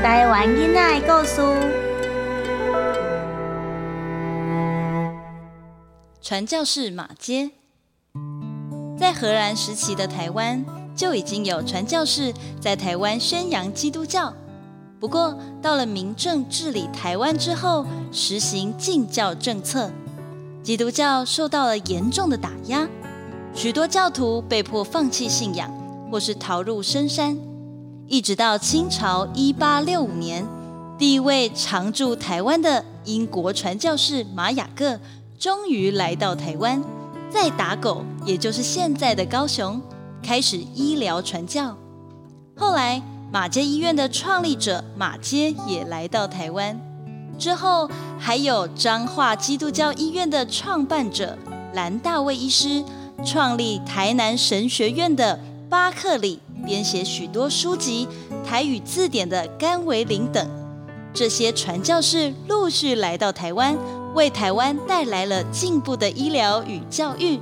台湾囡仔的故事。传教士马街，在荷兰时期的台湾就已经有传教士在台湾宣扬基督教。不过，到了民政治理台湾之后，实行禁教政策，基督教受到了严重的打压，许多教徒被迫放弃信仰，或是逃入深山。一直到清朝一八六五年，第一位常驻台湾的英国传教士马雅各终于来到台湾，在打狗，也就是现在的高雄，开始医疗传教。后来，马街医院的创立者马街也来到台湾，之后还有彰化基督教医院的创办者兰大卫医师，创立台南神学院的巴克里。编写许多书籍、台语字典的甘维林等，这些传教士陆续来到台湾，为台湾带来了进步的医疗与教育。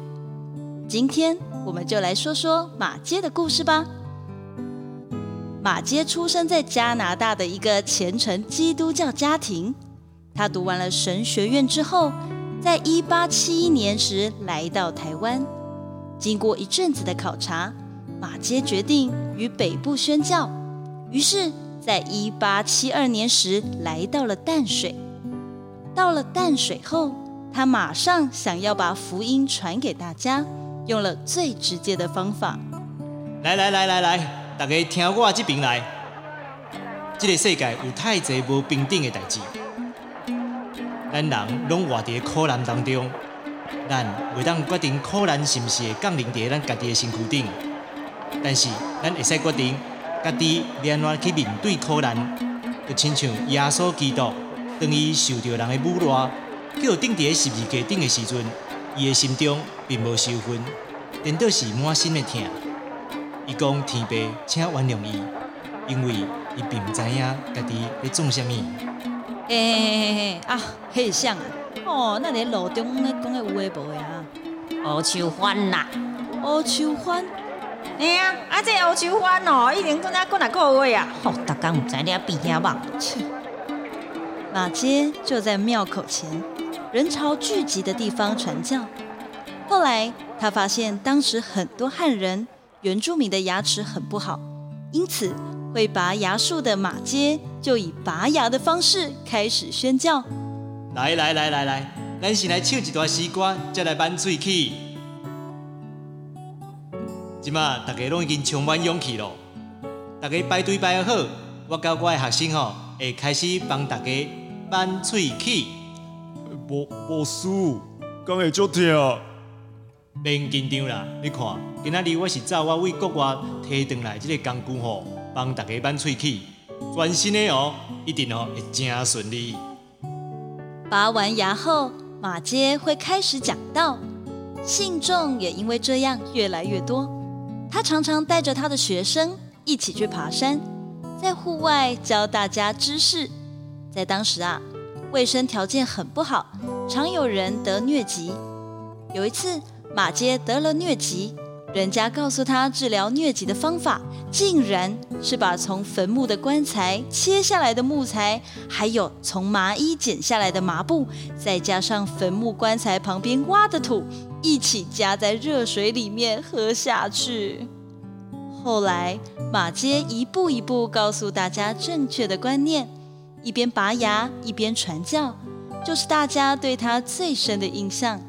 今天我们就来说说马街的故事吧。马街出生在加拿大的一个虔诚基督教家庭，他读完了神学院之后，在一八七一年时来到台湾，经过一阵子的考察。马街决定与北部宣教，于是，在一八七二年时来到了淡水。到了淡水后，他马上想要把福音传给大家，用了最直接的方法。来来来来来，大家听我这边来。这个世界有太多无平等的代志，咱人拢活在苦难当中，咱未当决定苦难是毋是会降临在咱家己的身躯顶。但是，咱会使决定家己安怎去面对苦难，就亲像耶稣基督，当伊受着人的侮辱，叫钉在十字架顶的时阵，伊的心中并无羞愤，颠倒是满心的痛。伊讲天父，请原谅伊，因为伊并不知影家己在做啥物。诶啊，很像啊！哦，那连路中咧讲的有诶无诶啊？乌秋欢啦，乌秋欢。哎呀，啊这欧洲番哦，一年过那过哪个月啊？哦，大家唔知你比遐忙。马街就在庙口前人潮聚集的地方传教。后来他发现，当时很多汉人、原住民的牙齿很不好，因此会拔牙术的马街就以拔牙的方式开始宣教。来来来来来，咱先来唱一段西歌，再来扳喙齿。即马大家拢已经充满勇气咯，大家排队排好，我教我的学生吼会开始帮大家扳喙齿。无无师，讲会足痛。免紧张啦，你看，今仔日我是走我为国外提转来即个工具吼，帮大家扳喙齿，专心的哦，一定哦会真顺利。拔完牙后，马街会开始讲道，信众也因为这样越来越多。他常常带着他的学生一起去爬山，在户外教大家知识。在当时啊，卫生条件很不好，常有人得疟疾。有一次，马街得了疟疾，人家告诉他治疗疟疾的方法，竟然是把从坟墓的棺材切下来的木材，还有从麻衣剪下来的麻布，再加上坟墓棺材旁边挖的土。一起加在热水里面喝下去。后来马街一步一步告诉大家正确的观念，一边拔牙一边传教，就是大家对他最深的印象。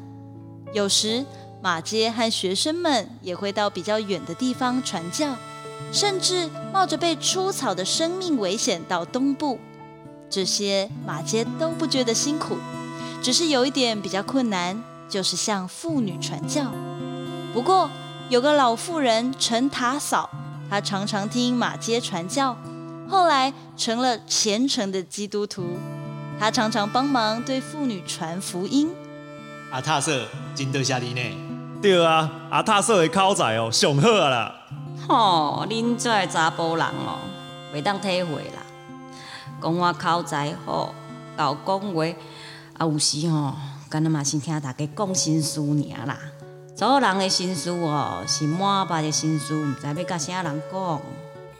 有时马街和学生们也会到比较远的地方传教，甚至冒着被出草的生命危险到东部。这些马街都不觉得辛苦，只是有一点比较困难。就是向妇女传教。不过有个老妇人陈塔嫂，她常常听马街传教，后来成了虔诚的基督徒。她常常帮忙对妇女传福音。阿塔瑟真得下你呢？对啊，阿塔瑟的口才哦，上好啦。吼，恁这查甫人哦，袂当体会啦。讲我口才好，搞讲话啊，有时吼。敢若嘛是听大家讲心事尔啦，做人的心事哦，是满腹的心事，毋知要甲啥人讲，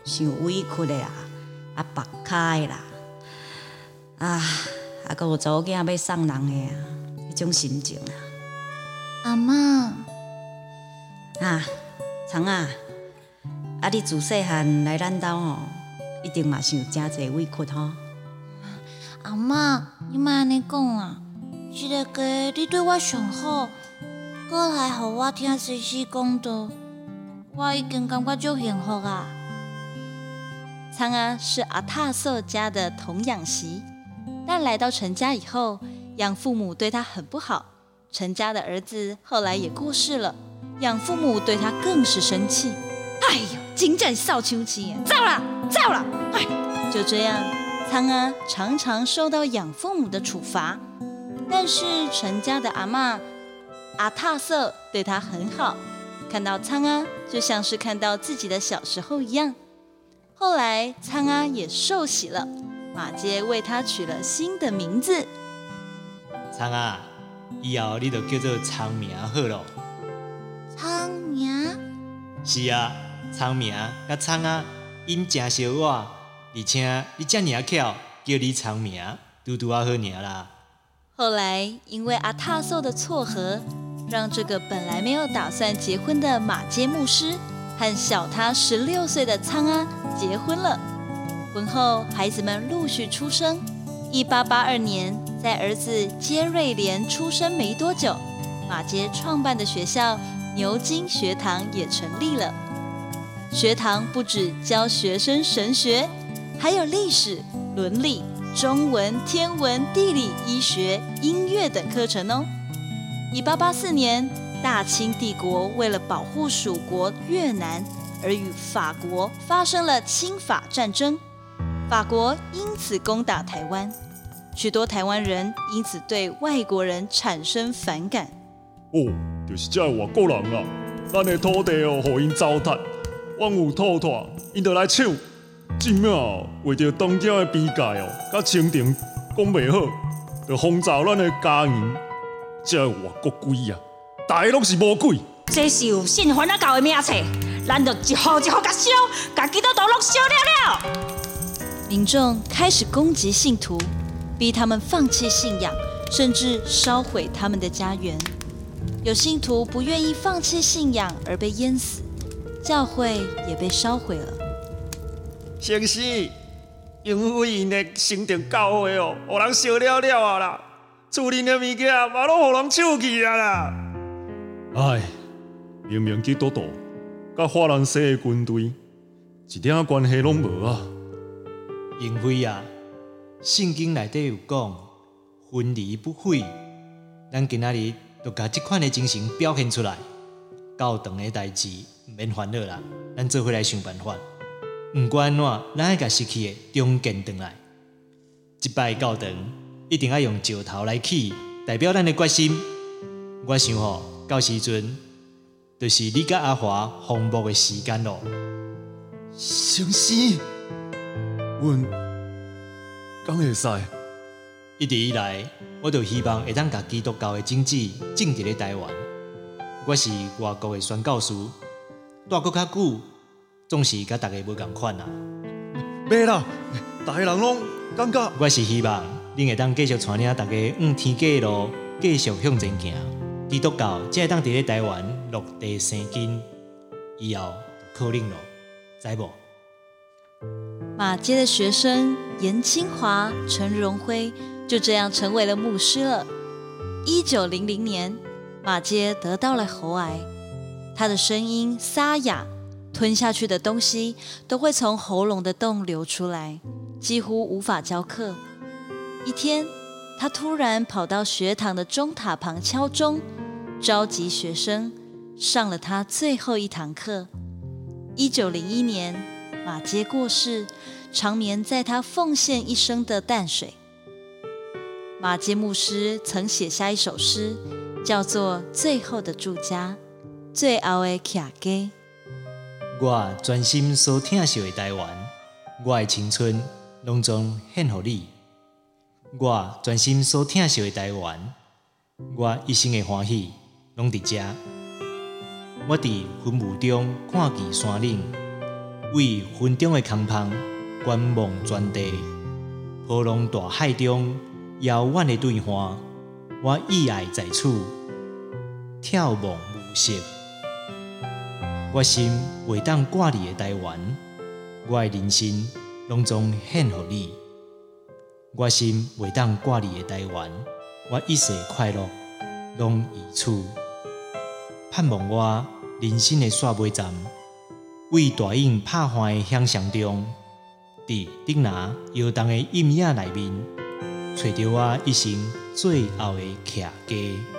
想委屈的啊，啊白开啦，啊，啊，搁有查某囝要送人的啊，迄种心情啊。阿嬷，啊，长啊，啊，你自细汉来咱兜吼，一定嘛是有诚济委屈吼。阿嬷，你莫安尼讲啊！这个家你对我上好，搁来互我听西西讲道，我已经感觉足幸福啊！苍阿是阿塔瑟家的童养媳，但来到陈家以后，养父母对他很不好。陈家的儿子后来也过世了，养父母对他更是生气。哎呦，真正扫秋气！走了，糟了！哎，就这样，苍阿常常受到养父母的处罚。但是陈家的阿嬷阿塔瑟对他很好，看到苍阿就像是看到自己的小时候一样。后来苍阿也受洗了，马街为他取了新的名字。苍阿，以后你就叫做苍名好了。苍名？是啊，苍名甲苍阿因真相我，而且你遮尔巧，叫你苍名，拄拄啊好尔啦。后来因为阿塔寿的撮合，让这个本来没有打算结婚的马街牧师和小他十六岁的苍阿结婚了。婚后，孩子们陆续出生。一八八二年，在儿子杰瑞莲出生没多久，马街创办的学校牛津学堂也成立了。学堂不止教学生神学，还有历史、伦理。中文、天文、地理、医学、音乐等课程哦。一八八四年，大清帝国为了保护属国越南，而与法国发生了清法战争，法国因此攻打台湾，许多台湾人因此对外国人产生反感。哦，就是这外国人啊，咱的土地哦，互因糟蹋，万有土拓，因就来抢。真妙，为着东京的边界哦，甲清廷讲袂好，就轰炸咱的家园。这外国鬼啊，大家拢是魔鬼。这是有信还啊教的名册，咱就一户一户甲烧，甲基督徒拢烧了了。民众开始攻击信徒，逼他们放弃信仰，甚至烧毁他们的家园。有信徒不愿意放弃信仰而被淹死，教会也被烧毁了。先生，因为因的成定教会哦，互人烧了了啊啦，厝里的物件嘛拢互人抢去啊啦。唉，明明基督徒，甲法兰西的军队一点关系拢无啊。因为啊，圣经内底有讲，分离不悔。咱今仔日就甲即款的精神表现出来，教堂的代志毋免烦恼啦，咱做伙来想办法。毋管怎，咱爱甲失去的重建回来。一摆教堂一定要用石头来起，代表咱的决心。我想吼，到时阵就是你甲阿华红木的时间咯。先生，阮敢会使？一直以来，我就希望会当甲基督教的政治种伫咧台湾。我是外国的宣教师，待搁较久。总是甲大家无共款啊！袂啦，大家人拢感觉。我是希望恁会当继续带领大家往天家的路继续向前行。基督教才会当伫咧台湾落地生根，以后可能咯，知无？马街的学生严清华、陈荣辉就这样成为了牧师了。一九零零年，马街得到了喉癌，他的声音沙哑。吞下去的东西都会从喉咙的洞流出来，几乎无法教课。一天，他突然跑到学堂的钟塔旁敲钟，召集学生上了他最后一堂课。一九零一年，马杰过世，长眠在他奉献一生的淡水。马街牧师曾写下一首诗，叫做《最后的住家》，最后的卡给。我专心所疼惜的台湾，我的青春拢总献给你。我专心所疼惜的台湾，我一生的欢喜拢伫遮。我伫云雾中看见山岭，为云中的空棚观望全地，波浪大海中遥远的对岸，我意爱在此眺望暮色。我心袂当挂你的台湾，我的人生拢总献互你。我心袂当挂你的台湾，我一世快乐拢于此。盼望我人生的煞尾站，为大影拍欢的想象中，伫顶拿摇动的阴影内面，找到我一生最后的徛家。